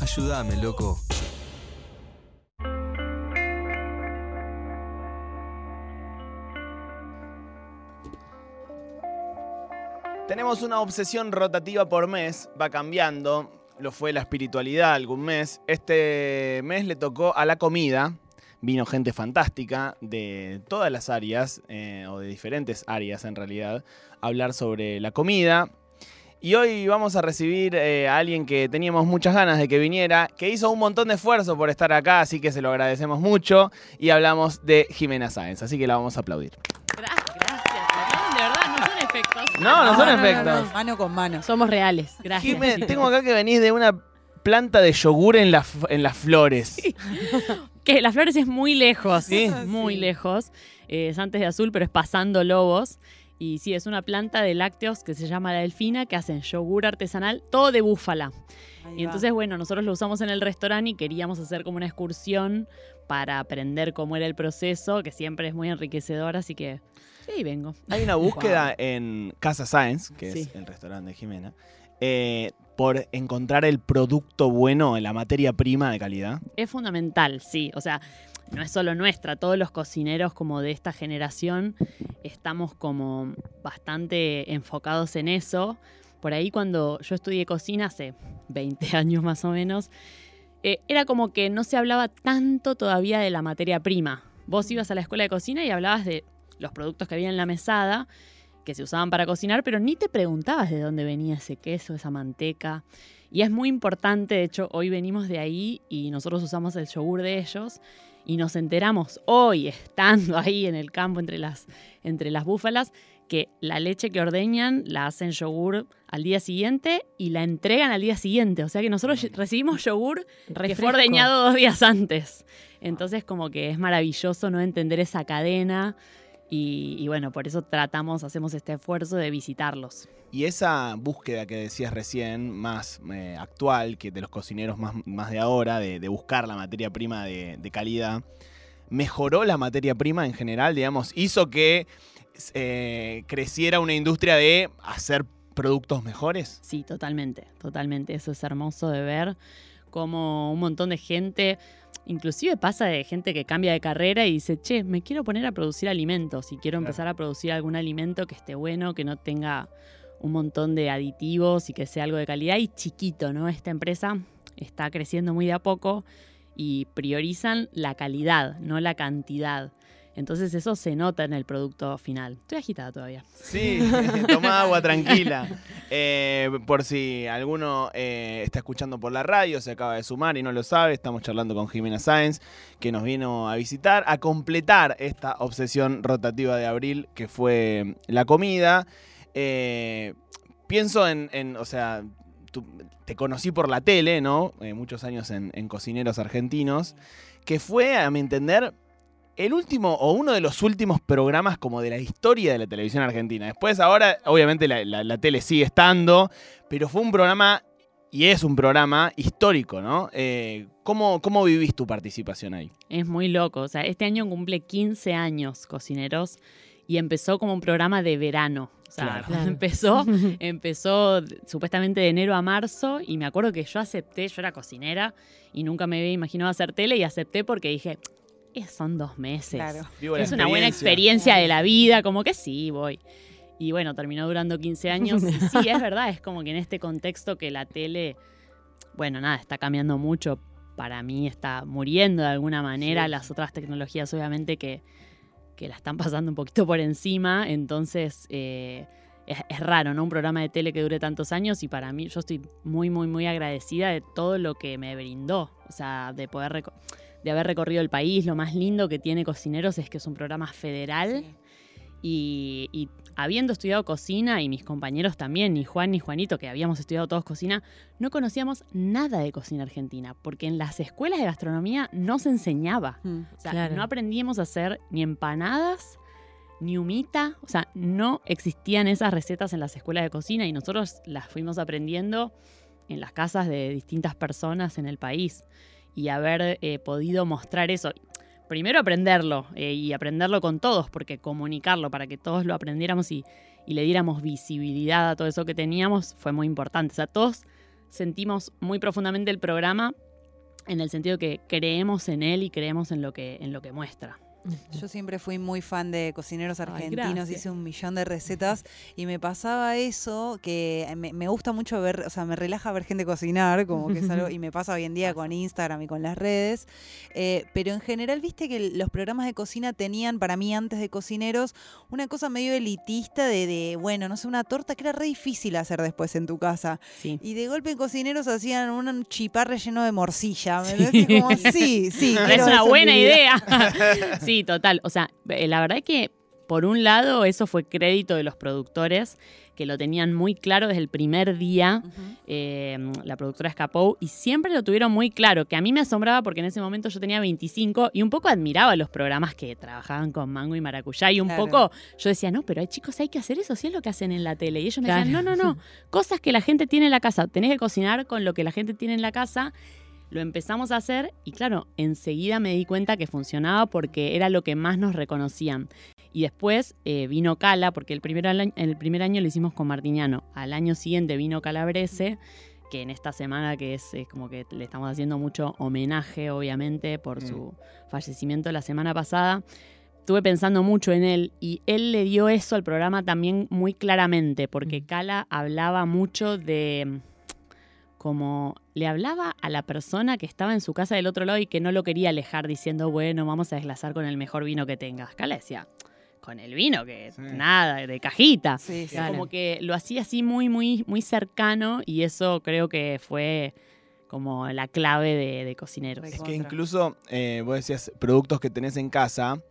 Ayúdame, loco. Tenemos una obsesión rotativa por mes, va cambiando. Lo fue la espiritualidad algún mes. Este mes le tocó a la comida. Vino gente fantástica de todas las áreas, eh, o de diferentes áreas en realidad, a hablar sobre la comida. Y hoy vamos a recibir eh, a alguien que teníamos muchas ganas de que viniera, que hizo un montón de esfuerzo por estar acá, así que se lo agradecemos mucho. Y hablamos de Jimena Sáenz, así que la vamos a aplaudir. Gracias, gracias. De verdad, no son efectos. No, no son efectos. Mano con mano. Somos reales. Gracias. Jimé, tengo acá que venís de una planta de yogur en, la en las flores. Que las flores es muy lejos. Sí. Muy Sí. lejos. Eh, es antes de azul, pero es pasando lobos. Y sí, es una planta de lácteos que se llama la delfina, que hacen yogur artesanal, todo de búfala. Ahí Y va. entonces, bueno, nosotros lo usamos en el restaurante y queríamos hacer como una excursión para aprender cómo era el proceso, que siempre es muy enriquecedor, así que sí, vengo. Hay una búsqueda en Casa Science, que Sí. es el restaurante de Jimena, eh, por encontrar el producto bueno, la materia prima de calidad. Es fundamental, sí. O sea, no es solo nuestra, todos los cocineros como de esta generación estamos como bastante enfocados en eso. Por ahí cuando yo estudié cocina hace 20 años más o menos, eh, era como que no se hablaba tanto todavía de la materia prima. Vos ibas a la escuela de cocina y hablabas de los productos que había en la mesada, que se usaban para cocinar, pero ni te preguntabas de dónde venía ese queso, esa manteca. Y es muy importante, de hecho, hoy venimos de ahí y nosotros usamos el yogur de ellos y nos enteramos hoy, estando ahí en el campo entre las, entre las búfalas, que la leche que ordeñan la hacen yogur al día siguiente y la entregan al día siguiente. O sea que nosotros recibimos yogur que fue Refresco. ordeñado dos días antes. Entonces como que es maravilloso no entender esa cadena y, y bueno, por eso tratamos, hacemos este esfuerzo de visitarlos. Y esa búsqueda que decías recién, más eh, actual, que de los cocineros más, más de ahora, de, de buscar la materia prima de, de calidad, mejoró la materia prima en general, digamos, hizo que eh, creciera una industria de hacer productos mejores. Sí, totalmente, totalmente. Eso es hermoso de ver como un montón de gente, inclusive pasa de gente que cambia de carrera y dice, che, me quiero poner a producir alimentos y quiero Claro. empezar a producir algún alimento que esté bueno, que no tenga un montón de aditivos y que sea algo de calidad y chiquito, ¿no? Esta empresa está creciendo muy de a poco y priorizan la calidad, no la cantidad. Entonces eso se nota en el producto final. Estoy agitada todavía. Sí, toma agua tranquila. Eh, por si alguno eh, está escuchando por la radio, se acaba de sumar y no lo sabe, estamos charlando con Jimena Sáenz, que nos vino a visitar, a completar esta obsesión rotativa de abril, que fue la comida. Eh, pienso en, en, o sea, tú- te conocí por la tele, ¿no? Muchos años en, en Cocineros Argentinos, que fue, a mi entender, el último o uno de los últimos programas como de la historia de la televisión argentina. Después, ahora, obviamente, la, la- la tele sigue estando, pero fue un programa y es un programa histórico, ¿no? Eh, ¿cómo, ¿Cómo vivís tu participación ahí? Es muy loco. O sea, este año cumple 15 años Cocineros y empezó como un programa de verano. O sea, Claro. empezó, empezó supuestamente de enero a marzo y me acuerdo que yo acepté, yo era cocinera y nunca me había imaginado hacer tele y acepté porque dije, "Eh, son dos meses. Claro. Vivo Es una buena experiencia. de la vida, como que sí, voy. Y bueno, terminó durando 15 años. Y sí, es verdad, es como que en este contexto que la tele, bueno, nada, está cambiando mucho. Para mí está muriendo de alguna manera. Sí. Las otras tecnologías, obviamente, que, que la están pasando un poquito por encima. Entonces, eh, es, es raro, ¿no? Un programa de tele que dure tantos años. Y para mí, yo estoy muy, muy, muy agradecida de todo lo que me brindó. O sea, de poder de haber recorrido el país. Lo más lindo que tiene Cocineros es que es un programa federal. Sí. Y, y habiendo estudiado cocina, y mis compañeros también, ni Juan ni Juanito, que habíamos estudiado todos cocina, no conocíamos nada de cocina argentina, porque en las escuelas de gastronomía no se enseñaba. Mm. O sea, Claro. no aprendíamos a hacer ni empanadas, ni humita, o sea, no existían esas recetas en las escuelas de cocina y nosotros las fuimos aprendiendo en las casas de distintas personas en el país. Y haber eh, podido mostrar eso, primero aprenderlo eh, y aprenderlo con todos, porque comunicarlo para que todos lo aprendiéramos y, y le diéramos visibilidad a todo eso que teníamos fue muy importante. O sea, todos sentimos muy profundamente el programa en el sentido que creemos en él y creemos en lo que, en lo que muestra. Yo siempre fui muy fan de cocineros argentinos, hice un millón de recetas y me pasaba eso que me, me gusta mucho ver, o sea, me relaja ver gente cocinar, como que es algo, y me pasa hoy en día con Instagram y con las redes, eh, pero en general, viste que los programas de cocina tenían, para mí antes de cocineros, una cosa medio elitista de, de, bueno, no sé, una torta que era re difícil hacer después en tu casa. Sí. Y de golpe cocineros hacían un chipá relleno de morcilla. ¿me Sí. Como, sí, sí. Pero es una en buena idea. sí, total. O sea, eh, la verdad es que por un lado eso fue crédito de los productores que lo tenían muy claro desde el primer día. Eh, la productora escapó y siempre lo tuvieron muy claro, que a mí me asombraba porque en ese momento yo tenía 25 y un poco admiraba los programas que trabajaban con mango y maracuyá y un Claro. poco yo decía, no, pero hay chicos, hay que hacer eso, si es lo que hacen en la tele. Y ellos me decían, no, no, no, cosas que la gente tiene en la casa, tenés que cocinar con lo que la gente tiene en la casa. Lo empezamos a hacer y claro, enseguida me di cuenta que funcionaba porque era lo que más nos reconocían. Y después eh, vino Cala, porque el primer, año, el primer año lo hicimos con Martiñano. Al año siguiente vino Calabrese, que en esta semana que es, es como que le estamos haciendo mucho homenaje, obviamente, por Mm. su fallecimiento la semana pasada. Estuve pensando mucho en él y él le dio eso al programa también muy claramente, porque Mm. Cala hablaba mucho de como le hablaba a la persona que estaba en su casa del otro lado y que no lo quería alejar diciendo, bueno, vamos a desglasar con el mejor vino que tengas. Cala decía, con el vino que Sí. nada, de cajita. Sí, sí. Claro. Como que lo hacía así muy, muy, muy cercano y eso creo que fue como la clave de, de cocineros. Es que incluso, eh, vos decías, productos que tenés en casa,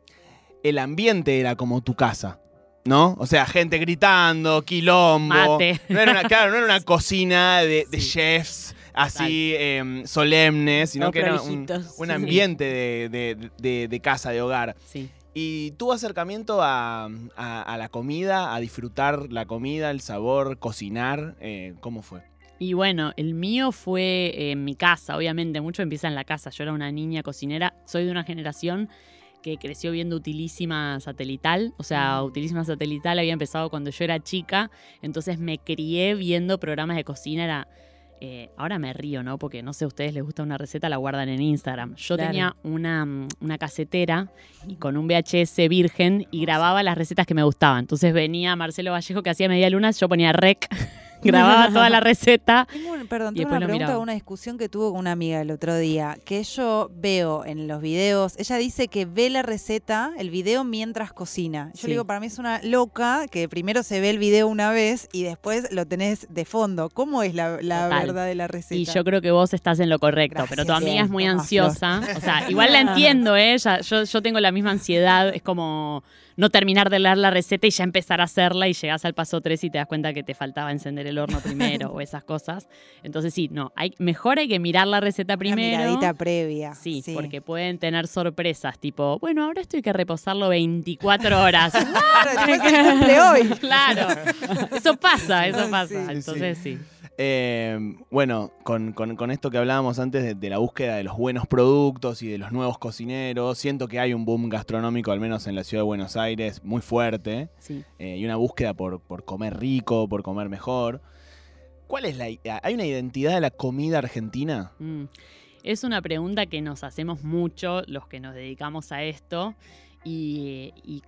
el ambiente era como tu casa, ¿no? O sea, gente gritando, quilombo. Mate. No era una, claro, no era una cocina de, de Sí. chefs así em, solemnes, sino No que era un, ambiente de, de- de- de casa, de hogar. Sí. ¿Y tu acercamiento a, a- a la comida, a disfrutar la comida, el sabor, cocinar, eh, cómo fue? Y bueno, el mío fue en mi casa, obviamente, mucho empieza en la casa. Yo era una niña cocinera, soy de una generación que creció viendo Utilísima Satelital, o sea, Mm. Utilísima Satelital había empezado cuando yo era chica, entonces me crié viendo programas de cocina, era... eh, ahora me río, ¿no? Porque no sé, a ustedes les gusta una receta, la guardan en Instagram. Yo Claro. tenía una, mm, una casetera y con un VHS virgen y grababa las recetas que me gustaban. Entonces venía Marcelo Vallejo que hacía media luna, yo ponía rec, grababa toda la receta Tengo un- perdón, tengo una pregunta, una discusión que tuve con una amiga el otro día, que yo veo en los videos, ella dice que ve la receta, el video mientras cocina. Yo Sí. le digo, para mí es una loca que primero se ve el video una vez y después lo tenés de fondo. ¿Cómo es la, verdad de la receta? Y yo creo que vos estás en lo correcto, Gracias. pero tu amiga Bien, es muy ansiosa. O sea, igual la entiendo, ¿eh? Ya- yo, yo tengo la misma ansiedad. Es como no terminar de leer la receta y ya empezar a hacerla y llegás al paso 3 y te das cuenta que te faltaba encender el horno primero o esas cosas. Entonces sí, no, hay, mejor hay que mirar la receta primero. miradita previa. Sí, porque pueden tener sorpresas, tipo, bueno, ahora esto hay que reposarlo 24 horas. Cumple hoy. claro, eso pasa, eso pasa. sí, sí. Entonces sí. Eh, bueno, con, con- con esto que hablábamos antes de, de la búsqueda de los buenos productos y de los nuevos cocineros, siento que hay un boom gastronómico, al menos en la ciudad de Buenos Aires, muy fuerte, sí. eh, y una búsqueda por, por comer rico, por comer mejor. ¿Cuál es la... ¿Hay una identidad de la comida argentina? Mm. Es una pregunta que nos hacemos mucho los que nos dedicamos a esto y, y,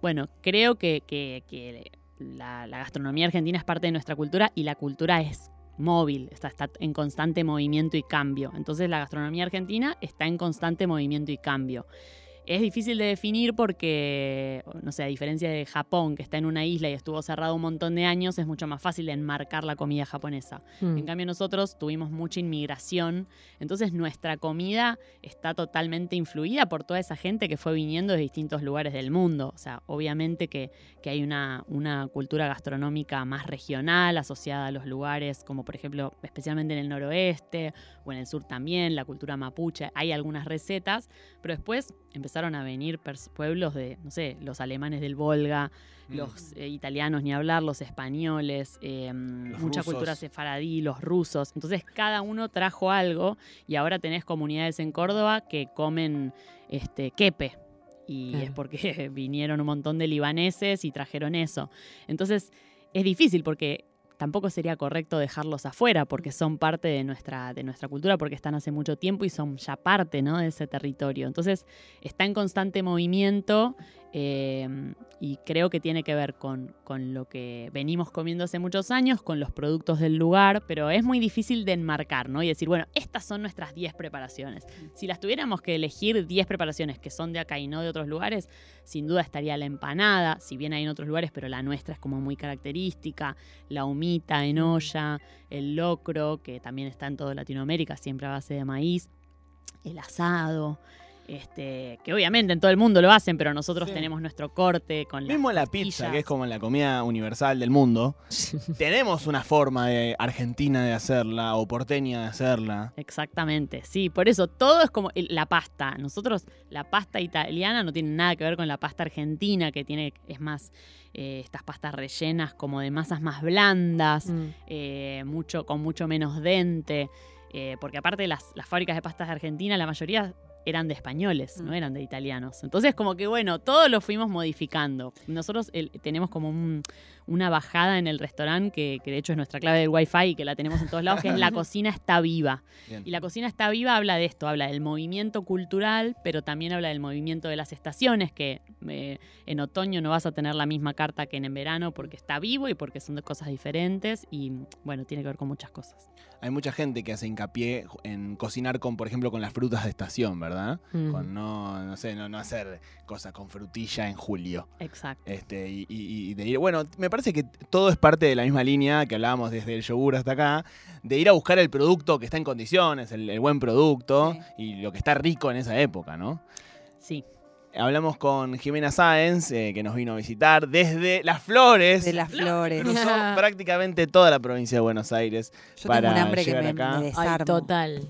bueno, creo que, que- que la, gastronomía argentina es parte de nuestra cultura y la cultura es móvil, está, está en constante movimiento y cambio. Entonces la gastronomía argentina está en constante movimiento y cambio. Es difícil de definir porque, no sé, a diferencia de Japón, que está en una isla y estuvo cerrado un montón de años, es mucho más fácil de enmarcar la comida japonesa. Mm. En cambio nosotros tuvimos mucha inmigración, entonces nuestra comida está totalmente influida por toda esa gente que fue viniendo de distintos lugares del mundo. O sea, obviamente que, que hay una, una cultura gastronómica más regional asociada a los lugares, como por ejemplo, especialmente en el noroeste o en el sur también, la cultura mapuche, hay algunas recetas, pero después empezaron a venir pueblos de, no sé, los alemanes del Volga, los eh, italianos ni hablar, los españoles, eh, mucha rusos. cultura sefaradí, los rusos. Entonces cada uno trajo algo y ahora tenés comunidades en Córdoba que comen este quepe. Y Claro. es porque vinieron un montón de libaneses y trajeron eso. Entonces es difícil porque tampoco sería correcto dejarlos afuera porque son parte de nuestra, de nuestra cultura, porque están hace mucho tiempo y son ya parte ¿no? de ese territorio. Entonces está en constante movimiento eh, y creo que tiene que ver con, con, lo que venimos comiendo hace muchos años, con los productos del lugar, pero es muy difícil de enmarcar, ¿no? Y decir, bueno, estas son nuestras 10 preparaciones. Si las tuviéramos que elegir 10 preparaciones que son de acá y no de otros lugares, sin duda estaría la empanada, si bien hay en otros lugares, pero la nuestra es como muy característica, la humita en olla, el locro, que también está en toda Latinoamérica, siempre a base de maíz, el asado. Este, que obviamente en todo el mundo lo hacen, pero nosotros Sí. tenemos nuestro corte con Mismo las la pizza, que es como la comida universal del mundo, tenemos una forma de argentina de hacerla o porteña de hacerla. Exactamente, sí, por eso todo es como la pasta. Nosotros, la pasta italiana no tiene nada que ver con la pasta argentina, que tiene, es más, eh, estas pastas rellenas como de masas más blandas, Mm. eh, mucho, con mucho menos dente, eh, porque aparte las, las fábricas de pastas de Argentina, la mayoría eran de españoles, no Mm. eran de italianos. Entonces, como que bueno, todo lo fuimos modificando. Nosotros el- tenemos como un- una bajada en el restaurante, que, que de hecho es nuestra clave del Wi-Fi y que la tenemos en todos lados, que es la cocina está viva. Bien. Y la cocina está viva habla de esto, habla del movimiento cultural, pero también habla del movimiento de las estaciones, que eh, en otoño no vas a tener la misma carta que en, en verano porque está vivo y porque son de cosas diferentes y bueno, tiene que ver con muchas cosas. Hay mucha gente que hace hincapié en cocinar con, por ejemplo, con las frutas de estación, ¿verdad? Mm. Con no, no sé, no, no hacer cosas con frutilla en julio. Exacto. Este, y, y- y de ir, bueno, me parece que todo es parte de la misma línea que hablábamos desde el yogur hasta acá, de ir a buscar el producto que está en condiciones, el, el buen producto Sí. y lo que está rico en esa época, ¿no? Sí. Hablamos con Jimena Sáenz, eh, que nos vino a visitar desde Las Flores. De las flores. Cruzó prácticamente toda la provincia de Buenos Aires. Yo para tengo un hambre que llegar me, acá. me Ay, total.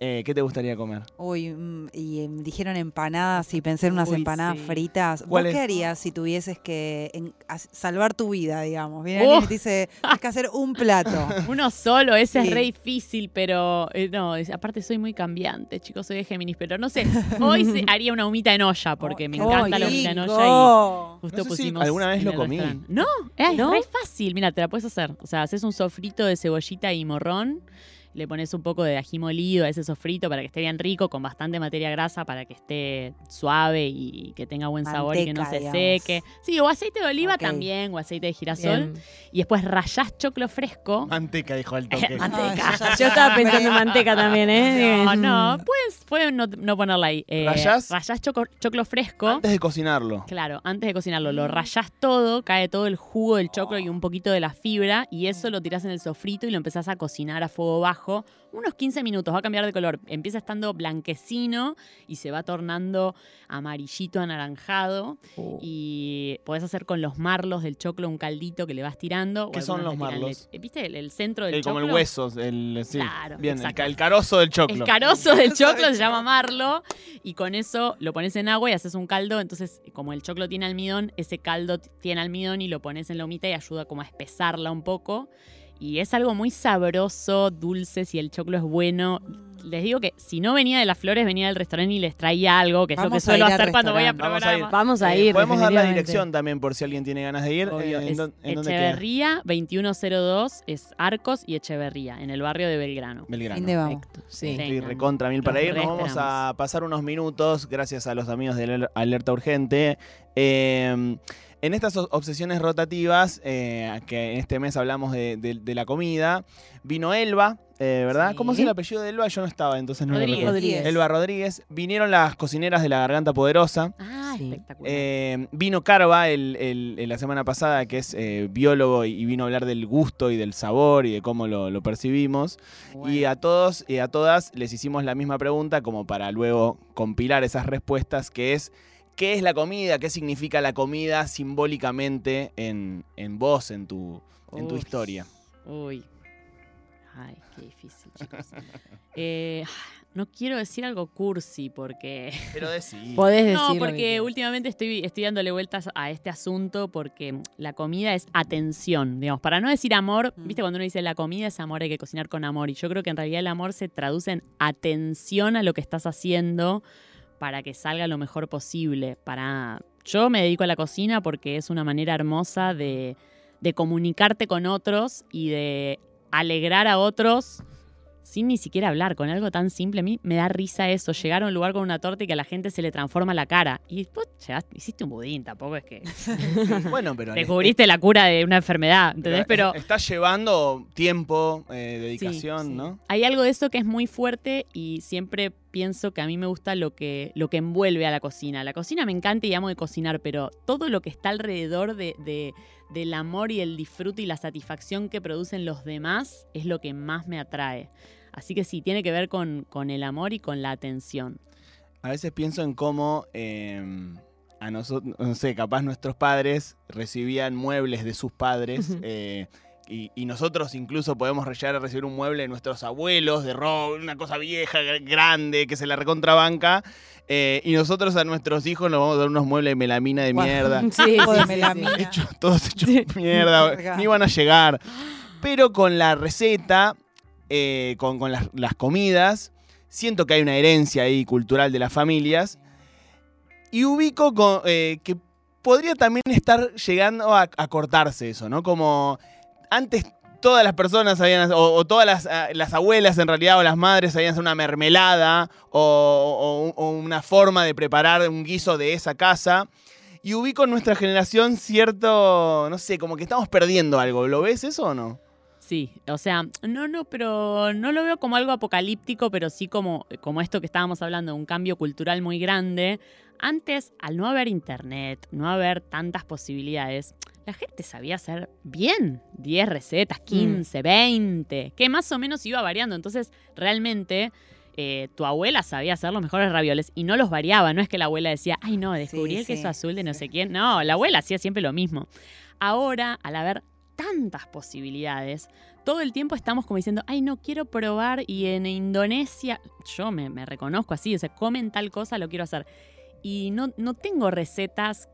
Eh, ¿Qué te gustaría comer? Uy, mm, y em, dijeron empanadas y pensé en unas Uy, empanadas sí. fritas. ¿Vos ¿Cuál qué harías si tuvieses que en- salvar tu vida, digamos? Viene alguien y Oh. te dice, tienes que hacer un plato. Uno solo, ese Sí. es re difícil, pero eh, no, es- aparte soy muy cambiante, chicos, soy de Géminis, pero no sé, hoy se- haría una humita en olla porque me ¡Qué encanta la humita en olla y justo No sé si pusimos alguna vez lo comí. No, es ¿No? re fácil, mira, te la puedes hacer. O sea, haces un sofrito de cebollita y morrón, le pones un poco de ají molido a ese sofrito para que esté bien rico, con bastante materia grasa para que esté suave y que tenga buen sabor y que no se digamos. seque. Sí, o aceite de oliva también, o aceite de girasol. Bien. Y después rayás choclo fresco. Manteca, dijo el toque. Manteca. Ay, ya- Yo estaba pensando en manteca también, ¿eh? No, no, puedes, pueden no, no ponerla ahí. Eh, ¿Rayás? Rayás choco- choclo fresco. Antes de cocinarlo. Claro, antes de cocinarlo, lo rayás todo, cae todo el jugo del choclo y un poquito de la fibra, y eso lo tirás en el sofrito y lo empezás a cocinar a fuego bajo. Unos 15 minutos, va a cambiar de color. Empieza estando blanquecino y se va tornando amarillito anaranjado. Uh. Y podés hacer con los marlos del choclo un caldito que le vas tirando. ¿Qué son los marlos? ¿Viste el, el centro del El- como el choclo? hueso, el, sí. Claro, Bien, el, el carozo del choclo. El carozo del choclo se llama marlo y con eso lo pones en agua y haces un caldo. Entonces, como el choclo tiene almidón, ese caldo tiene almidón y lo pones en la humita y ayuda como a espesarla un poco. Y es algo muy sabroso, dulce, si el choclo es bueno. Les digo que si no venía de las flores, venía del restaurante y les traía algo, que es lo que suelo hacer cuando voy a restaurante. Vamos a ir. Vamos a Eh, ir. Podemos dar la dirección también por si alguien tiene ganas de ir. Eh, ¿en, dó- en dónde? Echeverría 2102, es Arcos y Echeverría, en el barrio de Belgrano. Belgrano. Fin de vamos. Perfecto, sí. Estoy recontra mil para ir. Nos vamos a pasar unos minutos, gracias a los amigos de Aler- Alerta Urgente. Eh, en estas obsesiones rotativas, eh, que en este mes hablamos de, de- de la comida, vino Elba, eh, ¿verdad? Sí. ¿Cómo es el apellido de Elba? Yo no estaba, entonces no lo Rodríguez. recuerdo. Rodríguez. Elba Rodríguez. Vinieron las cocineras de la Garganta Poderosa. Ah, Sí. espectacular. Eh, vino Carva el, el- el- la semana pasada, que es eh, biólogo y, vino a hablar del gusto y del sabor y de cómo lo, lo percibimos. Y a todos y a todas les hicimos la misma pregunta como para luego compilar esas respuestas, que es ¿qué es la comida? ¿Qué significa la comida simbólicamente en, en vos, en tu, en tu historia? Uy. Ay, qué difícil, chicos. Eh, no quiero decir algo cursi porque. Pero decir. Podés decir. No, porque últimamente estoy, estoy dándole vueltas a este asunto porque la comida es atención, digamos. Para no decir amor, Mm. viste cuando uno dice la comida es amor, hay que cocinar con amor. Y yo creo que en realidad el amor se traduce en atención a lo que estás haciendo para que salga lo mejor posible. Para. Yo me dedico a la cocina porque es una manera hermosa de de comunicarte con otros y de alegrar a otros sin ni siquiera hablar, con algo tan simple. A mí me da risa eso, llegar a un lugar con una torta y que a la gente se le transforma la cara. Y después llegaste- hiciste un budín, tampoco es que Bueno, pero. descubriste la cura de una enfermedad, ¿entendés? Pero Estás llevando tiempo, eh, dedicación, Sí, ¿no? hay algo de eso que es muy fuerte y siempre pienso que a mí me gusta lo que, lo que envuelve a la cocina. La cocina me encanta y amo de cocinar, pero todo lo que está alrededor de, de- del amor y el disfrute y la satisfacción que producen los demás es lo que más me atrae. Así que sí, tiene que ver con, con el amor y con la atención. A veces pienso en cómo eh, a nosotros, no sé, capaz nuestros padres recibían muebles de sus padres. Eh, y, y nosotros incluso podemos llegar a recibir un mueble de nuestros abuelos, de roble, una cosa vieja, gr- grande, que se la recontrabanca. eh, y nosotros a nuestros hijos nos vamos a dar unos muebles de melamina de mierda. Sí, de sí, sí, melamina. Todos hechos mierda, ni iban a llegar. Pero con la receta, eh, con, con las, las comidas, siento que hay una herencia ahí cultural de las familias. Y ubico con, eh, que podría también estar llegando a, a cortarse eso, ¿no? Como antes todas las personas sabían, o, todas las, ah, las abuelas en realidad, o las madres sabían hacer una mermelada, o una forma de preparar un guiso de esa casa. Y ubico en nuestra generación cierto, no sé, como que estamos perdiendo algo. ¿Lo ves eso o no? Sí, o sea, no, no, pero no lo veo como algo apocalíptico, pero sí como, como esto que estábamos hablando, un cambio cultural muy grande. Antes, al no haber internet, no haber tantas posibilidades, la gente sabía hacer bien 10 recetas, 15, 20, que más o menos iba variando. Entonces, realmente, eh, tu abuela sabía hacer los mejores ravioles y no los variaba. No es que la abuela decía, ay, no, descubrí Sí, el queso sí, azul de no sí. sé quién. No, la abuela hacía siempre lo mismo. Ahora, al haber tantas posibilidades, todo el tiempo estamos como diciendo, ay, no quiero probar y en Indonesia, yo me, me reconozco así, o sea, comen tal cosa, lo quiero hacer. Y no, no tengo recetas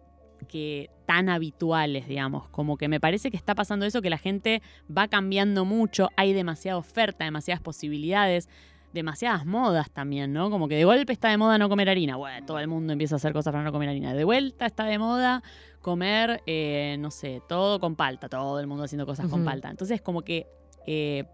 que tan habituales, digamos, como que me parece que está pasando eso, que la gente va cambiando mucho, hay demasiada oferta, demasiadas posibilidades, demasiadas modas también, ¿no? Como que de golpe está de moda no comer harina, bueno, todo el mundo empieza a hacer cosas para no comer harina, de vuelta está de moda comer, eh, no sé, todo con palta, todo el mundo haciendo cosas con palta. Entonces, como que eh,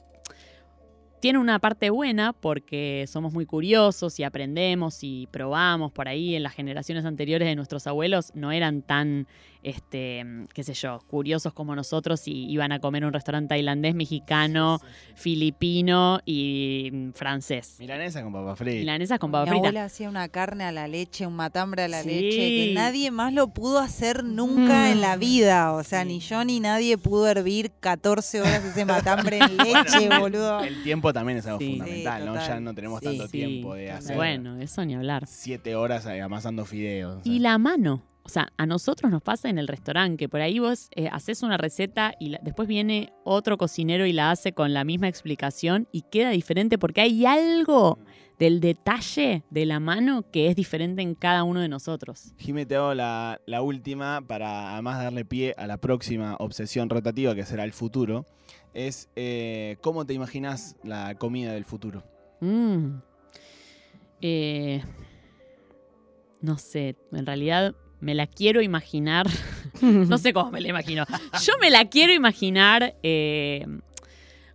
tiene una parte buena porque somos muy curiosos y aprendemos y probamos por ahí. En las generaciones anteriores de nuestros abuelos no eran tan, este, qué sé yo, curiosos como nosotros y iban a comer a un restaurante tailandés, mexicano, filipino y mm, francés. Milanesa con papa frita. Milanesas con papa Mi frita. abuela hacía una carne a la leche, un matambre a la Sí. leche, que nadie más lo pudo hacer nunca en la vida. O sea, ni yo ni nadie pudo hervir 14 horas ese matambre en leche, boludo. El tiempo también es algo Sí. fundamental, Sí, ¿no? Ya no tenemos Sí. tanto Sí, tiempo de hacer Bueno, eso ni hablar. siete horas amasando fideos. o sea. Y la mano. O sea, a nosotros nos pasa en el restaurante, que por ahí vos eh, haces una receta y la- después viene otro cocinero y la hace con la misma explicación y queda diferente porque hay algo del detalle de la mano que es diferente en cada uno de nosotros. Jimé, te hago la, la última para además darle pie a la próxima obsesión rotativa que será el futuro. Es eh, ¿cómo te imaginas la comida del futuro? Mm. Eh, no sé, en realidad me la quiero imaginar. no sé cómo me la imagino. Yo me la quiero imaginar. eh,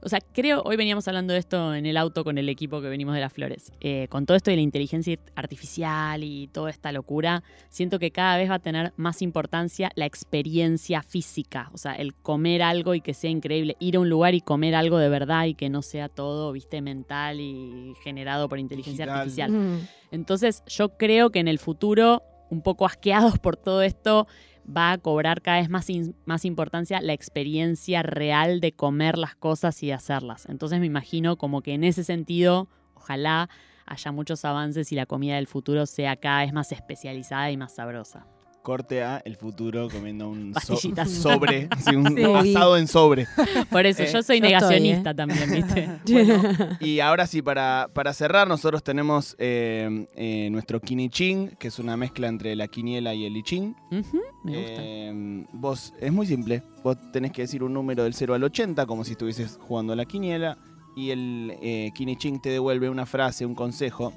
o sea, creo, hoy veníamos hablando de esto en el auto con el equipo que venimos de las flores. Eh, con todo esto de la inteligencia artificial y toda esta locura, siento que cada vez va a tener más importancia la experiencia física. O sea, el comer algo y que sea increíble. Ir a un lugar y comer algo de verdad y que no sea todo, viste, mental y generado por inteligencia Digital. artificial. Mm. Entonces yo creo que en el futuro, un poco asqueados por todo esto, va a cobrar cada vez más, más importancia la experiencia real de comer las cosas y de hacerlas. Entonces me imagino como que en ese sentido, ojalá haya muchos avances y la comida del futuro sea cada vez más especializada y más sabrosa. Corte a el futuro comiendo un so- sobre, sí, un Sí. asado en sobre. Por eso, Eh, yo soy yo estoy, negacionista también, ¿viste? Y ahora sí, para, para cerrar, nosotros tenemos eh, eh, nuestro quinichín, que es una mezcla entre la quiniela y el lichín. Ujú, me gusta. Eh, vos, es muy simple. Vos tenés que decir un número del 0 al 80, como si estuvieses jugando a la quiniela. Y el eh, Kiniching te devuelve una frase, un consejo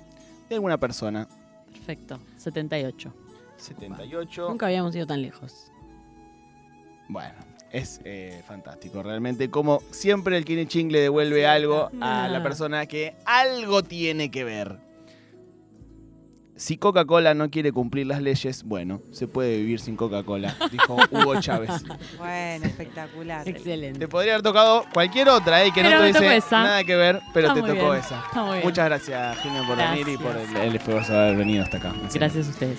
de alguna persona. Perfecto, 78. 78. Nunca habíamos ido tan lejos. Bueno. Es eh, fantástico, realmente. Como siempre el Kine Ching le devuelve algo a la persona que algo tiene que ver. Si Coca-Cola no quiere cumplir las leyes, bueno, se puede vivir sin Coca-Cola, dijo Hugo Chávez. Bueno, espectacular. Excelente. Te podría haber tocado cualquier otra, ¿eh? que Pero no te dice esa. nada que ver, pero Está te tocó bien. esa. Está muy bien. Muchas gracias, Gina, por venir y por el, el esfuerzo de haber venido hasta acá. Gracias a ustedes.